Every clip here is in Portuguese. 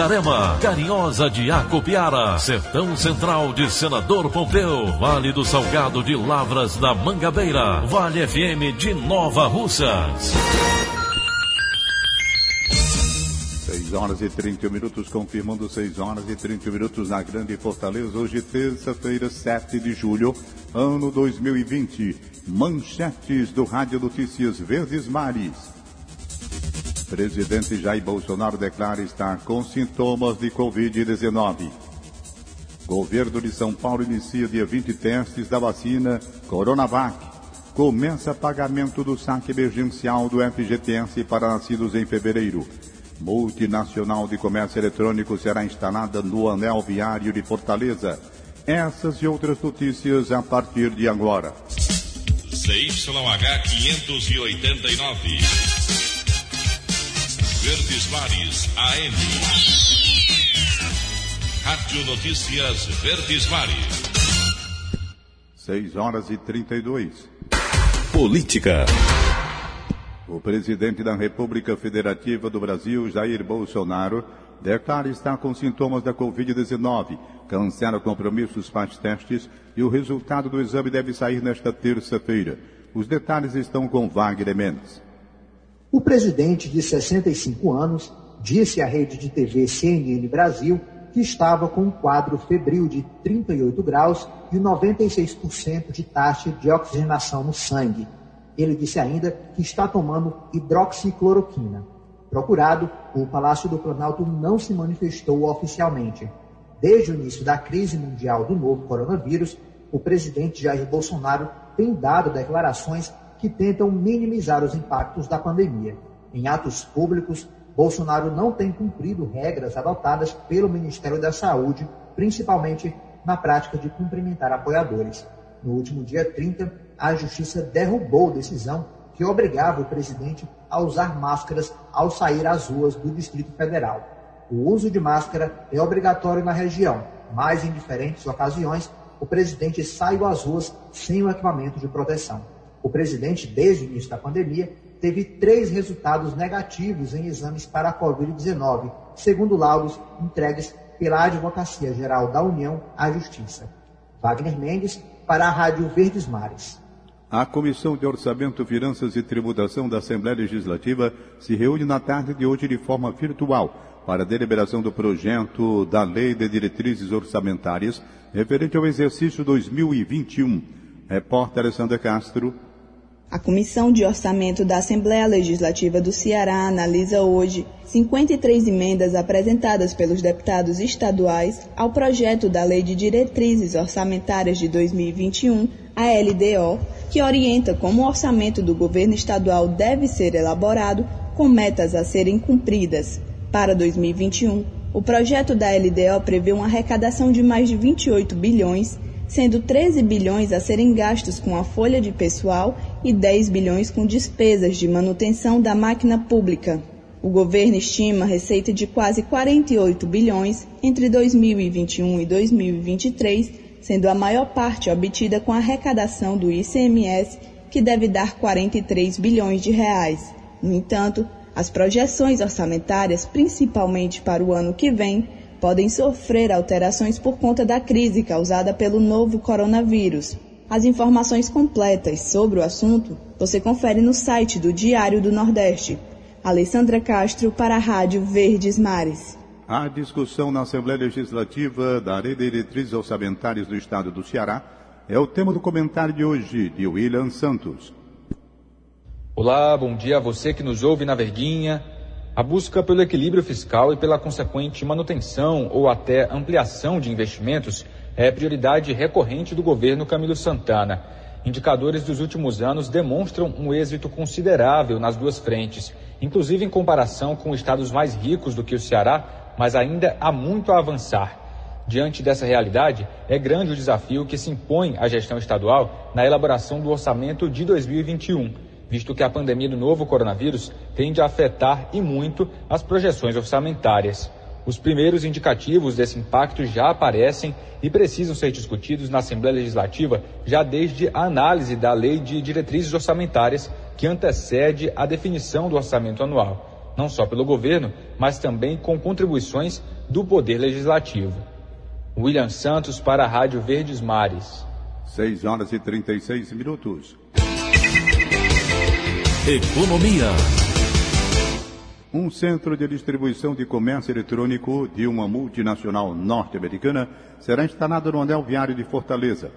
Itarema, Carinhosa de Acopiara, Sertão Central de Senador Pompeu, Vale do Salgado de Lavras da Mangabeira, Vale FM de Nova Russas. 6 horas e 30 minutos, confirmando 6 horas e 30 minutos na Grande Fortaleza, hoje terça-feira, 7 de julho, ano 2020. Manchetes do Rádio Notícias Verdes Mares. Presidente Jair Bolsonaro declara estar com sintomas de Covid-19. Governo de São Paulo inicia dia 20 testes da vacina Coronavac. Começa pagamento do saque emergencial do FGTS para nascidos em fevereiro. Multinacional de Comércio Eletrônico será instalada no anel viário de Fortaleza. Essas e outras notícias a partir de agora. CYH 589. Verdes Mares AM. Rádio Notícias Verdes Mares. 6 horas e 32. Política. O presidente da República Federativa do Brasil, Jair Bolsonaro, declara estar com sintomas da Covid-19, cancela compromissos, faz testes e o resultado do exame deve sair nesta terça-feira. Os detalhes estão com Wagner Mendes. O presidente, de 65 anos, disse à rede de TV CNN Brasil que estava com um quadro febril de 38 graus e 96% de taxa de oxigenação no sangue. Ele disse ainda que está tomando hidroxicloroquina. Procurado, o Palácio do Planalto não se manifestou oficialmente. Desde o início da crise mundial do novo coronavírus, o presidente Jair Bolsonaro tem dado declarações que tentam minimizar os impactos da pandemia. Em atos públicos, Bolsonaro não tem cumprido regras adotadas pelo Ministério da Saúde, principalmente na prática de cumprimentar apoiadores. No último dia 30, a Justiça derrubou decisão que obrigava o presidente a usar máscaras ao sair às ruas do Distrito Federal. O uso de máscara é obrigatório na região, mas em diferentes ocasiões o presidente sai às ruas sem o equipamento de proteção. O presidente, desde o início da pandemia, teve três resultados negativos em exames para a Covid-19, segundo laudos entregues pela Advocacia Geral da União à Justiça. Wagner Mendes, para a Rádio Verdes Mares. A Comissão de Orçamento, Finanças e Tributação da Assembleia Legislativa se reúne na tarde de hoje de forma virtual para a deliberação do projeto da Lei de Diretrizes Orçamentárias referente ao exercício 2021. Repórter Alessandra Castro, a Comissão de Orçamento da Assembleia Legislativa do Ceará analisa hoje 53 emendas apresentadas pelos deputados estaduais ao projeto da Lei de Diretrizes Orçamentárias de 2021, a LDO, que orienta como o orçamento do governo estadual deve ser elaborado com metas a serem cumpridas. Para 2021, o projeto da LDO prevê uma arrecadação de mais de 28 bilhões sendo 13 bilhões a serem gastos com a folha de pessoal e 10 bilhões com despesas de manutenção da máquina pública. O governo estima receita de quase 48 bilhões entre 2021 e 2023, sendo a maior parte obtida com a arrecadação do ICMS, que deve dar 43 bilhões de reais. No entanto, as projeções orçamentárias, principalmente para o ano que vem, podem sofrer alterações por conta da crise causada pelo novo coronavírus. As informações completas sobre o assunto você confere no site do Diário do Nordeste. Alessandra Castro para a Rádio Verdes Mares. A discussão na Assembleia Legislativa da Lei de Diretrizes Orçamentárias do Estado do Ceará é o tema do comentário de hoje de William Santos. Olá, bom dia a você que nos ouve na Verguinha, A busca pelo equilíbrio fiscal e pela consequente manutenção ou até ampliação de investimentos é prioridade recorrente do governo Camilo Santana. Indicadores dos últimos anos demonstram um êxito considerável nas duas frentes, inclusive em comparação com estados mais ricos do que o Ceará, mas ainda há muito a avançar. Diante dessa realidade, é grande o desafio que se impõe à gestão estadual na elaboração do orçamento de 2021, visto que a pandemia do novo coronavírus tende a afetar e muito as projeções orçamentárias. Os primeiros indicativos desse impacto já aparecem e precisam ser discutidos na Assembleia Legislativa já desde a análise da Lei de Diretrizes Orçamentárias, que antecede a definição do orçamento anual, não só pelo governo, mas também com contribuições do Poder Legislativo. William Santos para a Rádio Verdes Mares. 6 horas e 36 minutos. Economia. Um centro de distribuição de comércio eletrônico de uma multinacional norte-americana será instalado no anel viário de Fortaleza.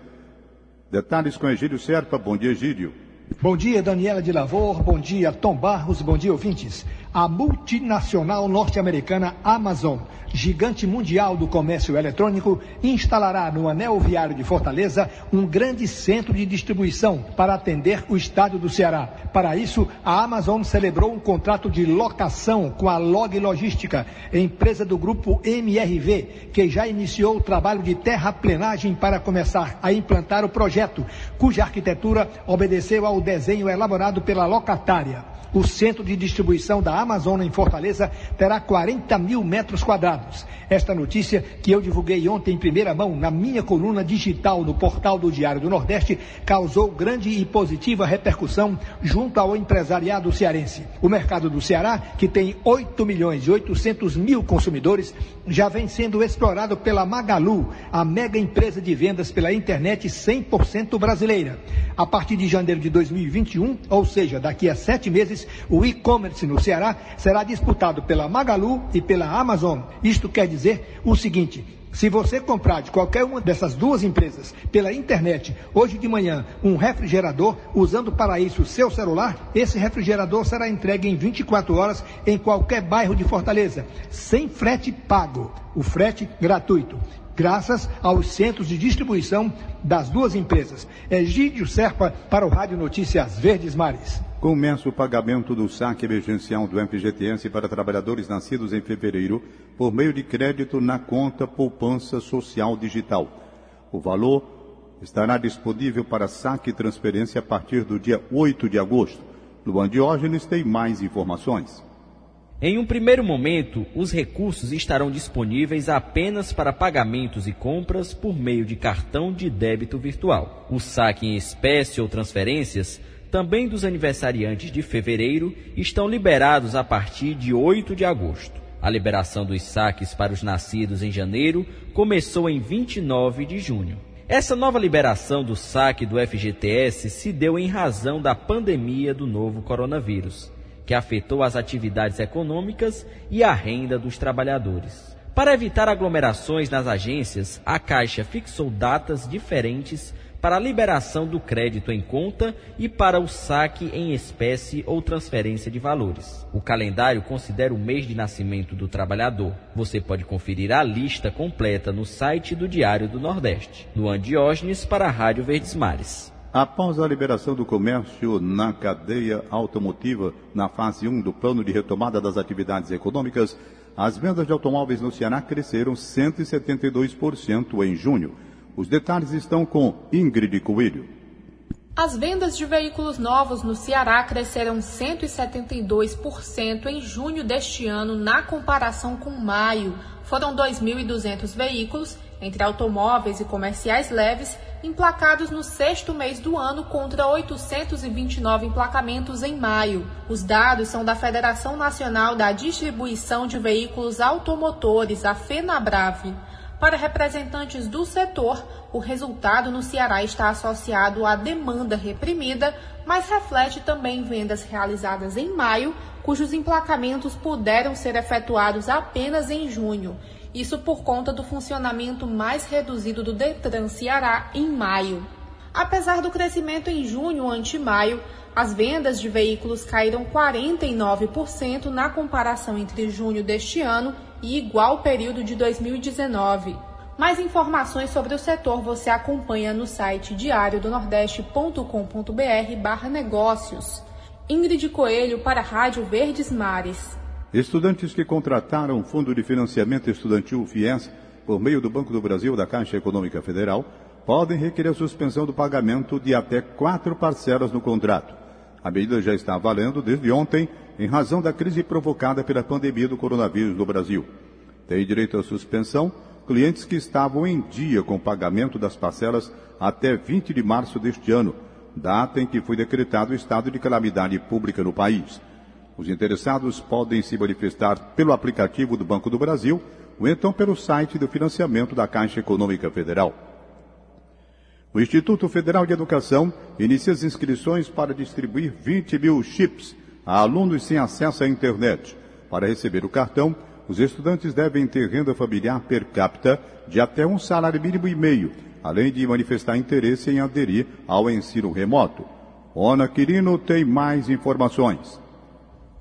Detalhes com Egílio Serpa. Bom dia, Egílio. Bom dia, Daniela de Lavor. Bom dia, Tom Barros. Bom dia, ouvintes. A multinacional norte-americana Amazon gigante mundial do comércio eletrônico, instalará no anel viário de Fortaleza um grande centro de distribuição para atender o estado do Ceará. Para isso, a Amazon celebrou um contrato de locação com a Log Logística, empresa do grupo MRV, que já iniciou o trabalho de terraplenagem para começar a implantar o projeto, cuja arquitetura obedeceu ao desenho elaborado pela locatária. O centro de distribuição da Amazon em Fortaleza terá 40 mil metros quadrados. Esta notícia, que eu divulguei ontem em primeira mão na minha coluna digital no portal do Diário do Nordeste, causou grande e positiva repercussão junto ao empresariado cearense. O mercado do Ceará, que tem 8 milhões e 800 mil consumidores, já vem sendo explorado pela Magalu, a mega empresa de vendas pela internet 100% brasileira. A partir de janeiro de 2021, ou seja, daqui a sete meses, o e-commerce no Ceará será disputado pela Magalu e pela Amazon. Isto quer dizer o seguinte: se você comprar de qualquer uma dessas duas empresas pela internet, hoje de manhã, um refrigerador, usando para isso o seu celular, esse refrigerador será entregue em 24 horas em qualquer bairro de Fortaleza, sem frete pago. O frete gratuito graças aos centros de distribuição das duas empresas. Egídio Serpa para o Rádio Notícias Verdes Mares. Começa o pagamento do saque emergencial do FGTS para trabalhadores nascidos em fevereiro por meio de crédito na conta Poupança Social Digital. O valor estará disponível para saque e transferência a partir do dia 8 de agosto. Luan Diógenes tem mais informações. Em um primeiro momento, os recursos estarão disponíveis apenas para pagamentos e compras por meio de cartão de débito virtual. O saque em espécie ou transferências, também dos aniversariantes de fevereiro, estão liberados a partir de 8 de agosto. A liberação dos saques para os nascidos em janeiro começou em 29 de junho. Essa nova liberação do saque do FGTS se deu em razão da pandemia do novo coronavírus que afetou as atividades econômicas e a renda dos trabalhadores. Para evitar aglomerações nas agências, a Caixa fixou datas diferentes para a liberação do crédito em conta e para o saque em espécie ou transferência de valores. O calendário considera o mês de nascimento do trabalhador. Você pode conferir a lista completa no site do Diário do Nordeste. Luan Diógenes para a Rádio Verdes Mares. Após a liberação do comércio na cadeia automotiva na fase 1 do plano de retomada das atividades econômicas, as vendas de automóveis no Ceará cresceram 172% em junho. Os detalhes estão com Ingrid Coelho. As vendas de veículos novos no Ceará cresceram 172% em junho deste ano na comparação com maio. Foram 2.200 veículos, entre automóveis e comerciais leves, emplacados no sexto mês do ano contra 829 emplacamentos em maio. Os dados são da Federação Nacional da Distribuição de Veículos Automotores, a FENABRAVE. Para representantes do setor, o resultado no Ceará está associado à demanda reprimida, mas reflete também vendas realizadas em maio, cujos emplacamentos puderam ser efetuados apenas em junho isso por conta do funcionamento mais reduzido do Detran Ceará em maio. Apesar do crescimento em junho ante maio, as vendas de veículos caíram 49% na comparação entre junho deste ano e igual período de 2019. Mais informações sobre o setor você acompanha no site diariodonordeste.com.br negócios. Ingrid Coelho para a Rádio Verdes Mares. Estudantes que contrataram o Fundo de Financiamento Estudantil FIES por meio do Banco do Brasil da Caixa Econômica Federal podem requerer a suspensão do pagamento de até quatro parcelas no contrato. A medida já está valendo desde ontem em razão da crise provocada pela pandemia do coronavírus no Brasil. Tem direito à suspensão clientes que estavam em dia com o pagamento das parcelas até 20 de março deste ano, data em que foi decretado o estado de calamidade pública no país. Os interessados podem se manifestar pelo aplicativo do Banco do Brasil ou então pelo site do financiamento da Caixa Econômica Federal. O Instituto Federal de Educação inicia as inscrições para distribuir 20 mil chips a alunos sem acesso à internet. Para receber o cartão, os estudantes devem ter renda familiar per capita de até um salário mínimo e meio, além de manifestar interesse em aderir ao ensino remoto. Ona Quirino tem mais informações.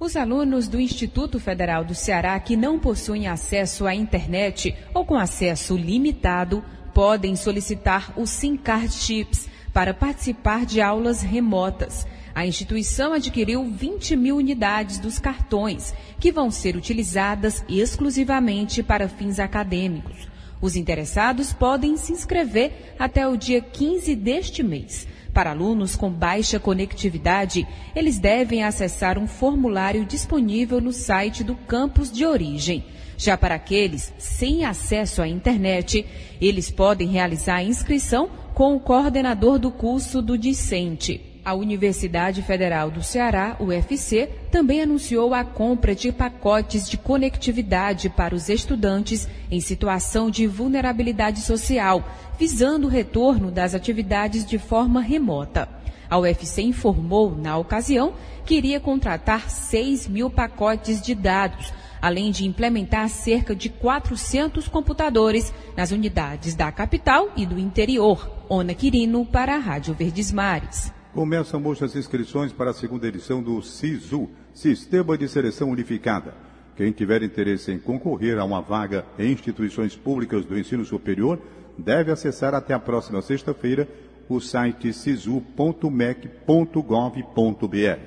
Os alunos do Instituto Federal do Ceará que não possuem acesso à internet ou com acesso limitado podem solicitar o SIM Card Chips para participar de aulas remotas. A instituição adquiriu 20 mil unidades dos cartões, que vão ser utilizadas exclusivamente para fins acadêmicos. Os interessados podem se inscrever até o dia 15 deste mês. Para alunos com baixa conectividade, eles devem acessar um formulário disponível no site do campus de origem. Já para aqueles sem acesso à internet, eles podem realizar a inscrição com o coordenador do curso do discente. A Universidade Federal do Ceará, UFC, também anunciou a compra de pacotes de conectividade para os estudantes em situação de vulnerabilidade social, visando o retorno das atividades de forma remota. A UFC informou, na ocasião, que iria contratar 6 mil pacotes de dados, além de implementar cerca de 400 computadores nas unidades da capital e do interior. Ona Quirino, para a Rádio Verdes Mares. Começam hoje as inscrições para a segunda edição do SISU, Sistema de Seleção Unificada. Quem tiver interesse em concorrer a uma vaga em instituições públicas do ensino superior deve acessar até a próxima sexta-feira o site sisu.mec.gov.br.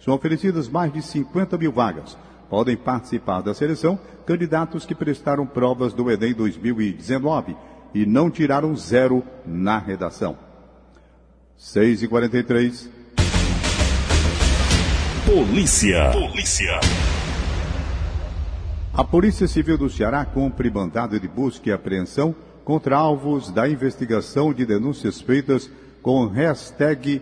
São oferecidas mais de 50 mil vagas. Podem participar da seleção candidatos que prestaram provas do Enem 2019 e não tiraram zero na redação. 6 e 43 Polícia. Polícia. A Polícia Civil do Ceará cumpre mandado de busca e apreensão contra alvos da investigação de denúncias feitas com hashtag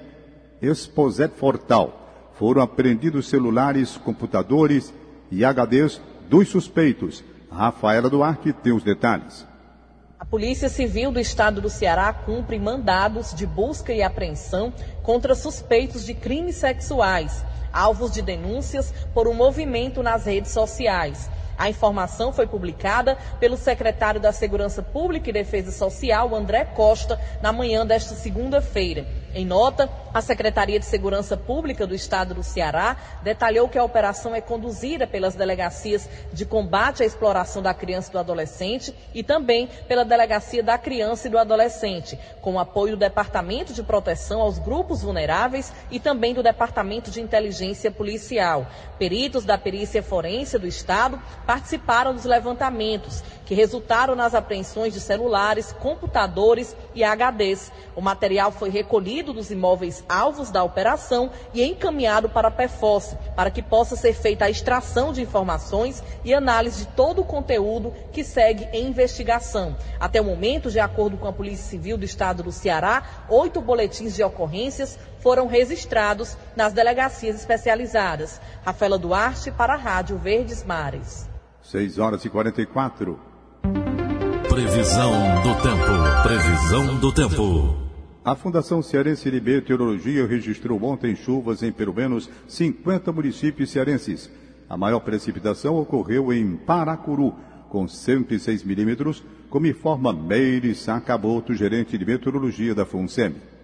ExposetFortal. Foram apreendidos celulares, computadores e HDs dos suspeitos. Rafaela Duarte tem os detalhes. A Polícia Civil do Estado do Ceará cumpre mandados de busca e apreensão contra suspeitos de crimes sexuais, alvos de denúncias por um movimento nas redes sociais. A informação foi publicada pelo secretário da Segurança Pública e Defesa Social, André Costa, na manhã desta segunda-feira. Em nota, a Secretaria de Segurança Pública do Estado do Ceará detalhou que a operação é conduzida pelas delegacias de combate à exploração da criança e do adolescente e também pela Delegacia da Criança e do Adolescente, com apoio do Departamento de Proteção aos Grupos Vulneráveis e também do Departamento de Inteligência Policial. Peritos da Perícia Forense do Estado participaram dos levantamentos, que resultaram nas apreensões de celulares, computadores e HDs. O material foi recolhido dos imóveis alvos da operação e encaminhado para a PEFOS, para que possa ser feita a extração de informações e análise de todo o conteúdo que segue em investigação. Até o momento, de acordo com a Polícia Civil do Estado do Ceará, oito boletins de ocorrências foram registrados nas delegacias especializadas. Rafaela Duarte para a Rádio Verdes Mares. 6 horas e 44. Previsão do tempo. Previsão do tempo. A Fundação Cearense de Meteorologia registrou ontem chuvas em pelo menos 50 municípios cearenses. A maior precipitação ocorreu em Paracuru, com 106 milímetros, como informa Meire Sacaboto, gerente de meteorologia da FUNSEMI.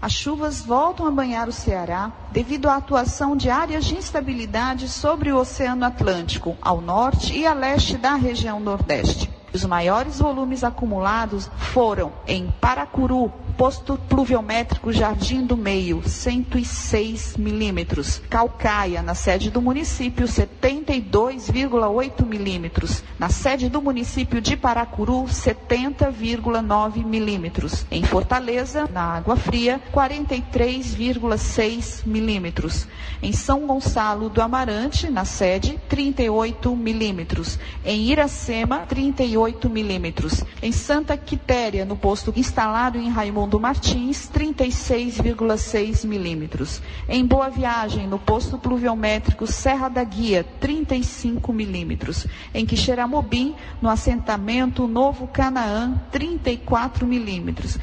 As chuvas voltam a banhar o Ceará devido à atuação de áreas de instabilidade sobre o Oceano Atlântico, ao norte e a leste da região Nordeste. Os maiores volumes acumulados foram em Paracuru, posto pluviométrico Jardim do Meio, 106 milímetros. Calcaia, na sede do município, 72,8 milímetros. Na sede do município de Paracuru, 70,9 milímetros. Em Fortaleza, na Água Fria, 43,6 milímetros. Em São Gonçalo do Amarante, na sede, 38 milímetros. Em Iracema, 38 milímetros. Em Santa Quitéria, no posto instalado em Raimundo Martins, 36,6 milímetros. Em Boa Viagem, no posto pluviométrico Serra da Guia, 35 milímetros. Em Quixeramobim, no assentamento Novo Canaã, 34 milímetros.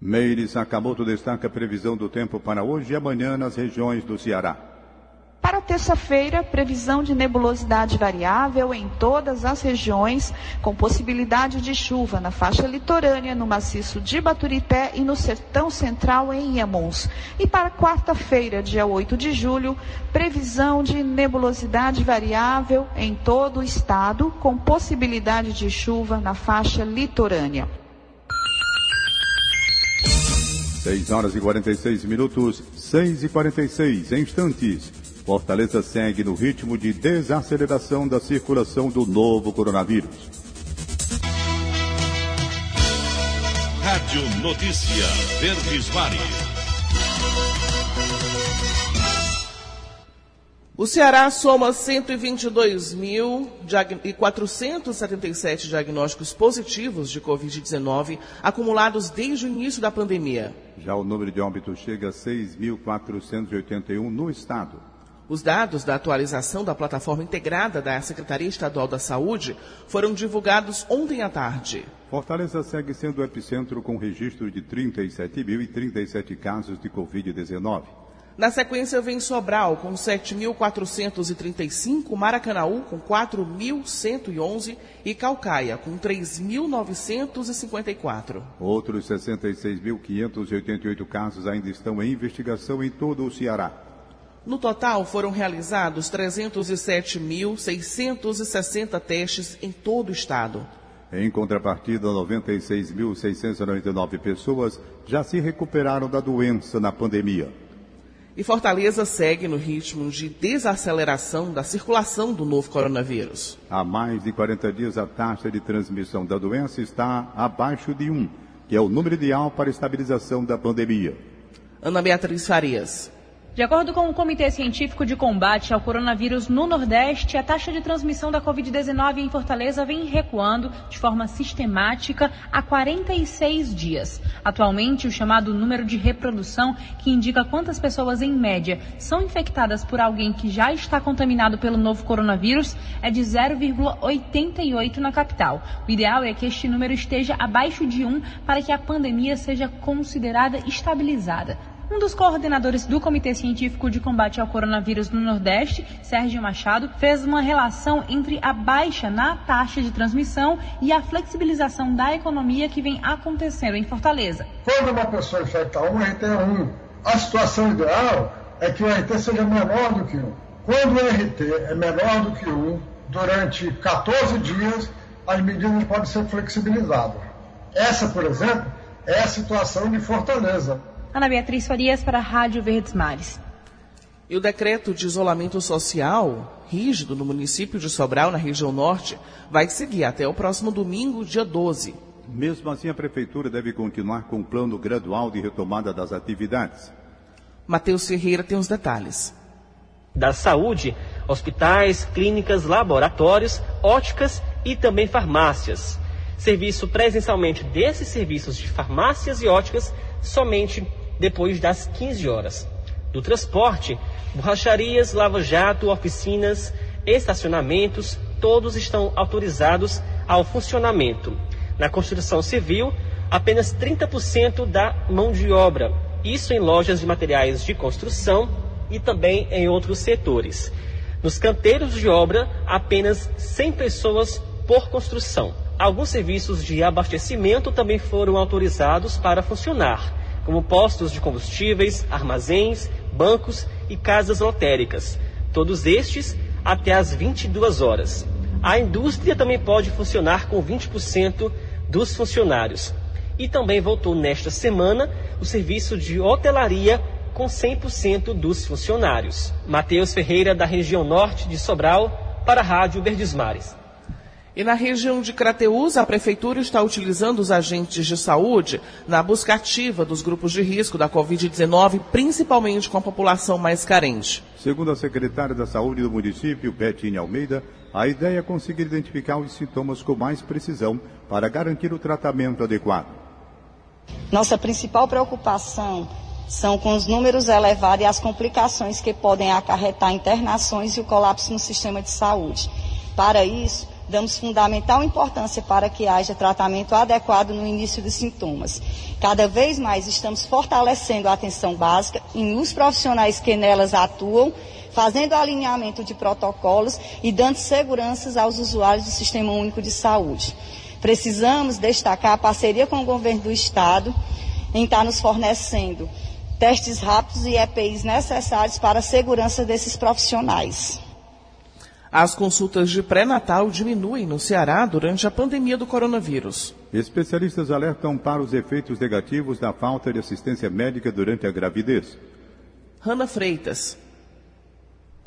Meires Sakamoto destaca a previsão do tempo para hoje e amanhã nas regiões do Ceará. Para terça-feira, previsão de nebulosidade variável em todas as regiões, com possibilidade de chuva na faixa litorânea, no maciço de Baturité e no sertão central em Iamuns. E para quarta-feira, dia 8 de julho, previsão de nebulosidade variável em todo o estado, com possibilidade de chuva na faixa litorânea. 6 horas e 46 minutos, 6 e 46 instantes. Fortaleza segue no ritmo de desaceleração da circulação do novo coronavírus. Rádio Notícia Verdes Mares. O Ceará soma 122.477 diagnósticos positivos de Covid-19 acumulados desde o início da pandemia. Já o número de óbitos chega a 6.481 no estado. Os dados da atualização da plataforma integrada da Secretaria Estadual da Saúde foram divulgados ontem à tarde. Fortaleza segue sendo o epicentro com registro de 37.037 casos de Covid-19. Na sequência vem Sobral com 7.435, Maracanaú com 4.111 e Calcaia com 3.954. Outros 66.588 casos ainda estão em investigação em todo o Ceará. No total, foram realizados 307.660 testes em todo o estado. Em contrapartida, 96.699 pessoas já se recuperaram da doença na pandemia. E Fortaleza segue no ritmo de desaceleração da circulação do novo coronavírus. Há mais de 40 dias, a taxa de transmissão da doença está abaixo de 1, que é o número ideal para a estabilização da pandemia. Ana Beatriz Farias. De acordo com o Comitê Científico de Combate ao Coronavírus no Nordeste, a taxa de transmissão da Covid-19 em Fortaleza vem recuando de forma sistemática há 46 dias. Atualmente, o chamado número de reprodução, que indica quantas pessoas em média são infectadas por alguém que já está contaminado pelo novo coronavírus, é de 0,88 na capital. O ideal é que este número esteja abaixo de 1 para que a pandemia seja considerada estabilizada. Um dos coordenadores do Comitê Científico de Combate ao Coronavírus no Nordeste, Sérgio Machado, fez uma relação entre a baixa na taxa de transmissão e a flexibilização da economia que vem acontecendo em Fortaleza. Quando uma pessoa infecta um, RT é um. A situação ideal é que o RT seja menor do que um. Quando o RT é menor do que um, durante 14 dias, as medidas podem ser flexibilizadas. Essa, por exemplo, é a situação de Fortaleza. Ana Beatriz Farias para a Rádio Verdes Mares. E o decreto de isolamento social rígido no município de Sobral, na região norte, vai seguir até o próximo domingo, dia 12. Mesmo assim, a prefeitura deve continuar com o um plano gradual de retomada das atividades. Matheus Ferreira tem os detalhes. Da saúde, hospitais, clínicas, laboratórios, óticas e também farmácias. Serviço presencialmente desses serviços de farmácias e óticas somente depois das 15 horas. Do transporte, borracharias, lava-jato, oficinas, estacionamentos, todos estão autorizados ao funcionamento. Na construção civil, apenas 30% da mão de obra, isso em lojas de materiais de construção e também em outros setores. Nos canteiros de obra, apenas 100 pessoas por construção. Alguns serviços de abastecimento também foram autorizados para funcionar como postos de combustíveis, armazéns, bancos e casas lotéricas. Todos estes até às 22 horas. A indústria também pode funcionar com 20% dos funcionários. E também voltou nesta semana o serviço de hotelaria com 100% dos funcionários. Matheus Ferreira, da região norte de Sobral, para a Rádio Verdesmares. E na região de Crateús, a Prefeitura está utilizando os agentes de saúde na busca ativa dos grupos de risco da Covid-19, principalmente com a população mais carente. Segundo a secretária da Saúde do município, Bettine Almeida, a ideia é conseguir identificar os sintomas com mais precisão para garantir o tratamento adequado. Nossa principal preocupação são com os números elevados e as complicações que podem acarretar internações e o colapso no sistema de saúde. Para isso, damos fundamental importância para que haja tratamento adequado no início dos sintomas. Cada vez mais estamos fortalecendo a atenção básica em os profissionais que nelas atuam, fazendo alinhamento de protocolos e dando seguranças aos usuários do Sistema Único de Saúde. Precisamos destacar a parceria com o governo do Estado em estar nos fornecendo testes rápidos e EPIs necessários para a segurança desses profissionais. As consultas de pré-natal diminuem no Ceará durante a pandemia do coronavírus. Especialistas alertam para os efeitos negativos da falta de assistência médica durante a gravidez. Rana Freitas.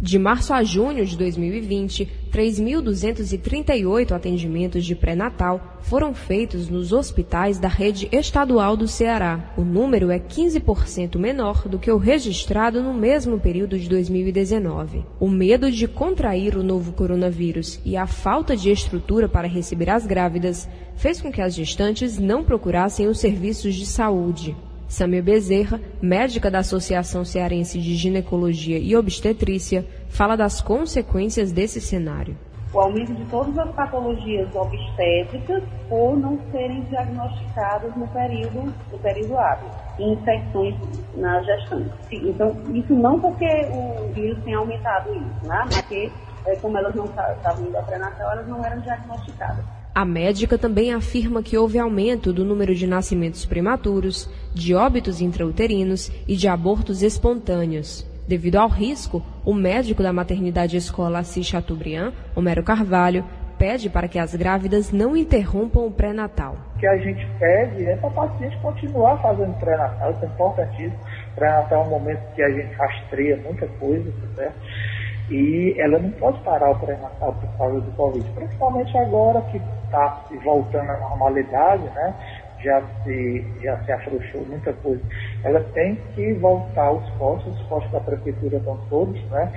De março a junho de 2020, 3.238 atendimentos de pré-natal foram feitos nos hospitais da rede estadual do Ceará. O número é 15% menor do que o registrado no mesmo período de 2019. O medo de contrair o novo coronavírus e a falta de estrutura para receber as grávidas fez com que as gestantes não procurassem os serviços de saúde. Samia Bezerra, médica da Associação Cearense de Ginecologia e Obstetrícia, fala das consequências desse cenário. O aumento de todas as patologias obstétricas por não serem diagnosticadas no período, no período hábil, infecções na gestante. Então, isso não porque o vírus tenha aumentado isso, né? porque, é, como elas não estavam indo a pré-natal, elas não eram diagnosticadas. A médica também afirma que houve aumento do número de nascimentos prematuros, de óbitos intrauterinos e de abortos espontâneos. Devido ao risco, o médico da maternidade escola Assis Chateaubriand, Homero Carvalho, pede para que as grávidas não interrompam o pré-natal. O que a gente pede é para o paciente continuar fazendo pré-natal, isso é importantíssimo. Pré-natal é um momento que a gente rastreia muita coisa, tá certo? E ela não pode parar o pré-natal por causa do Covid, principalmente agora que está voltando à normalidade, né? Já se, já se afrouxou muita coisa. Ela tem que voltar aos postos, os postos da prefeitura estão todos, né?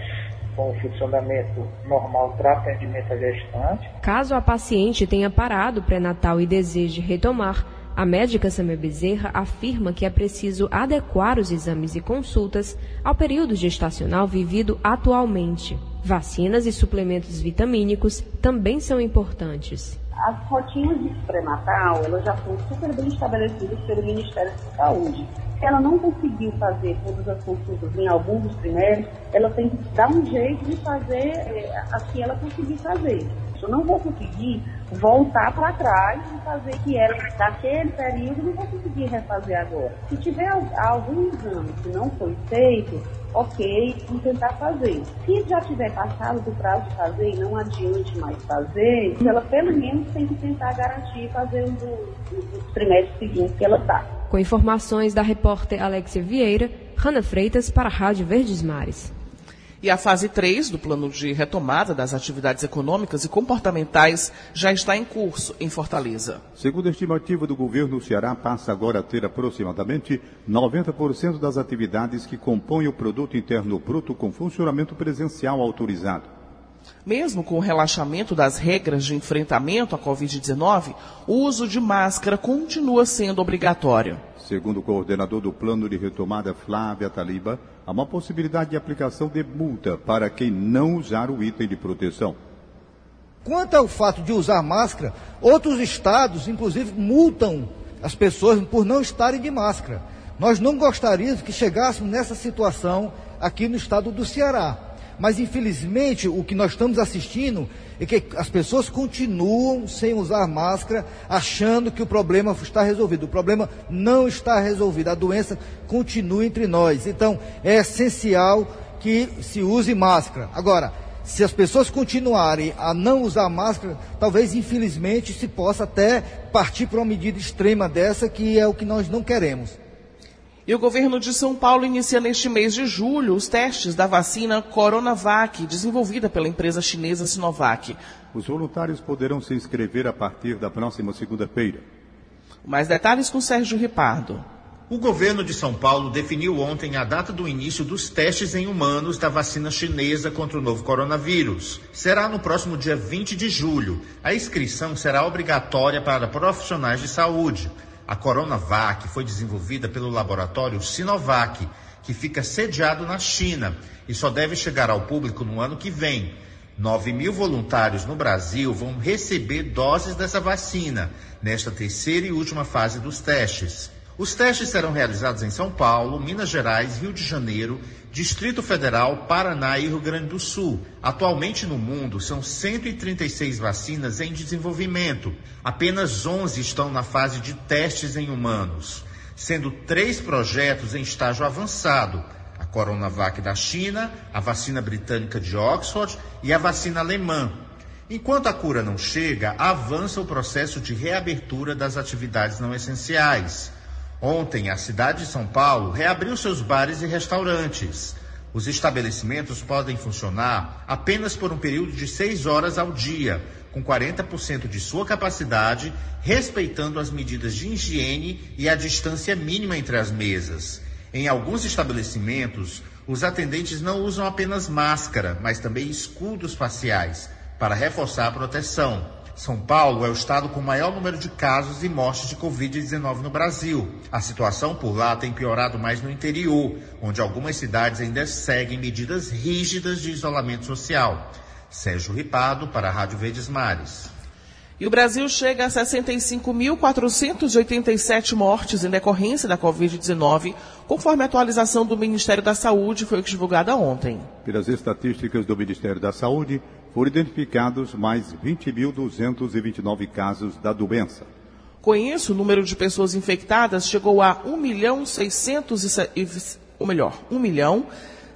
com o funcionamento normal para atendimento à gestante. Caso a paciente tenha parado o pré-natal e deseje retomar, a médica Samia Bezerra afirma que é preciso adequar os exames e consultas ao período gestacional vivido atualmente. Vacinas e suplementos vitamínicos também são importantes. As rotinas de pré-natal, elas já são super bem estabelecidas pelo Ministério da Saúde. Se ela não conseguiu fazer todas as consultas em algum dos trimestres, ela tem que dar um jeito de fazer é, as que ela conseguir fazer. Eu não vou conseguir voltar para trás e fazer que era daquele período, não vou conseguir refazer agora. Se tiver algum exame que não foi feito, ok, vamos tentar fazer. Se já tiver passado do prazo de fazer e não adiante mais fazer, ela pelo menos tem que tentar garantir fazer dos, dos trimestres seguintes que ela está. Com informações da repórter Alexia Vieira, Rana Freitas para a Rádio Verdes Mares. E a fase 3 do plano de retomada das atividades econômicas e comportamentais já está em curso em Fortaleza. Segundo a estimativa do governo, o Ceará passa agora a ter aproximadamente 90% das atividades que compõem o produto interno bruto com funcionamento presencial autorizado. Mesmo com o relaxamento das regras de enfrentamento à Covid-19, o uso de máscara continua sendo obrigatório. Segundo o coordenador do plano de retomada, Flávia Taliba, há uma possibilidade de aplicação de multa para quem não usar o item de proteção. Quanto ao fato de usar máscara, outros estados, inclusive, multam as pessoas por não estarem de máscara. Nós não gostaríamos que chegássemos nessa situação aqui no estado do Ceará. Mas infelizmente o que nós estamos assistindo é que as pessoas continuam sem usar máscara, achando que o problema está resolvido. O problema não está resolvido, a doença continua entre nós. Então é essencial que se use máscara. Agora, se as pessoas continuarem a não usar máscara, talvez infelizmente se possa até partir para uma medida extrema dessa, que é o que nós não queremos. E o governo de São Paulo inicia neste mês de julho os testes da vacina Coronavac, desenvolvida pela empresa chinesa Sinovac. Os voluntários poderão se inscrever a partir da próxima segunda-feira. Mais detalhes com Sérgio Ripardo. O governo de São Paulo definiu ontem a data do início dos testes em humanos da vacina chinesa contra o novo coronavírus. Será no próximo dia 20 de julho. A inscrição será obrigatória para profissionais de saúde. A Coronavac foi desenvolvida pelo laboratório Sinovac, que fica sediado na China e só deve chegar ao público no ano que vem. 9 mil voluntários no Brasil vão receber doses dessa vacina nesta terceira e última fase dos testes. Os testes serão realizados em São Paulo, Minas Gerais, Rio de Janeiro, Distrito Federal, Paraná e Rio Grande do Sul. Atualmente no mundo são 136 vacinas em desenvolvimento. Apenas 11 estão na fase de testes em humanos, sendo três projetos em estágio avançado: a Coronavac da China, a vacina britânica de Oxford e a vacina alemã. Enquanto a cura não chega, avança o processo de reabertura das atividades não essenciais. Ontem, a cidade de São Paulo reabriu seus bares e restaurantes. Os estabelecimentos podem funcionar apenas por um período de seis horas ao dia, com 40% de sua capacidade, respeitando as medidas de higiene e a distância mínima entre as mesas. Em alguns estabelecimentos, os atendentes não usam apenas máscara, mas também escudos faciais, para reforçar a proteção. São Paulo é o estado com maior número de casos e mortes de Covid-19 no Brasil. A situação por lá tem piorado mais no interior, onde algumas cidades ainda seguem medidas rígidas de isolamento social. Sérgio Ripado, para a Rádio Verdes Mares. E o Brasil chega a 65.487 mortes em decorrência da Covid-19, conforme a atualização do Ministério da Saúde, foi divulgada ontem. Pelas estatísticas do Ministério da Saúde, foram identificados mais 20.229 casos da doença. Com isso, o número de pessoas infectadas chegou a 1 milhão 600 e, ou melhor, 1 milhão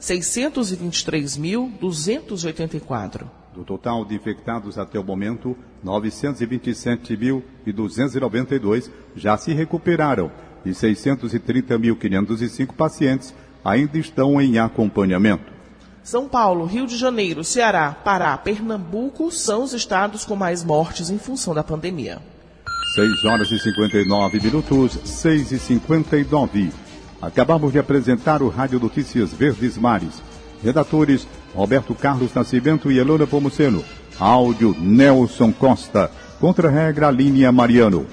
623.284. Do total de infectados até o momento, 927.292 já se recuperaram e 630.505 pacientes ainda estão em acompanhamento. São Paulo, Rio de Janeiro, Ceará, Pará, Pernambuco são os estados com mais mortes em função da pandemia. 6 horas e 59 minutos, 6 e 59. Acabamos de apresentar o Rádio Notícias Verdes Mares. Redatores Roberto Carlos Nascimento e Elona Pomuceno. Áudio Nelson Costa. Contra-regra Linha Mariano.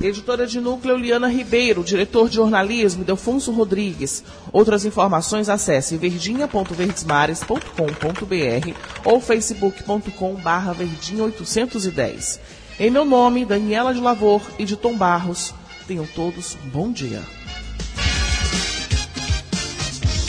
Editora de núcleo Liana Ribeiro, diretor de jornalismo Delfonso Rodrigues. Outras informações acesse verdinha.verdesmares.com.br ou facebook.com barra verdinha 810. Em meu nome, Daniela de Lavor e de Tom Barros. Tenham todos um bom dia.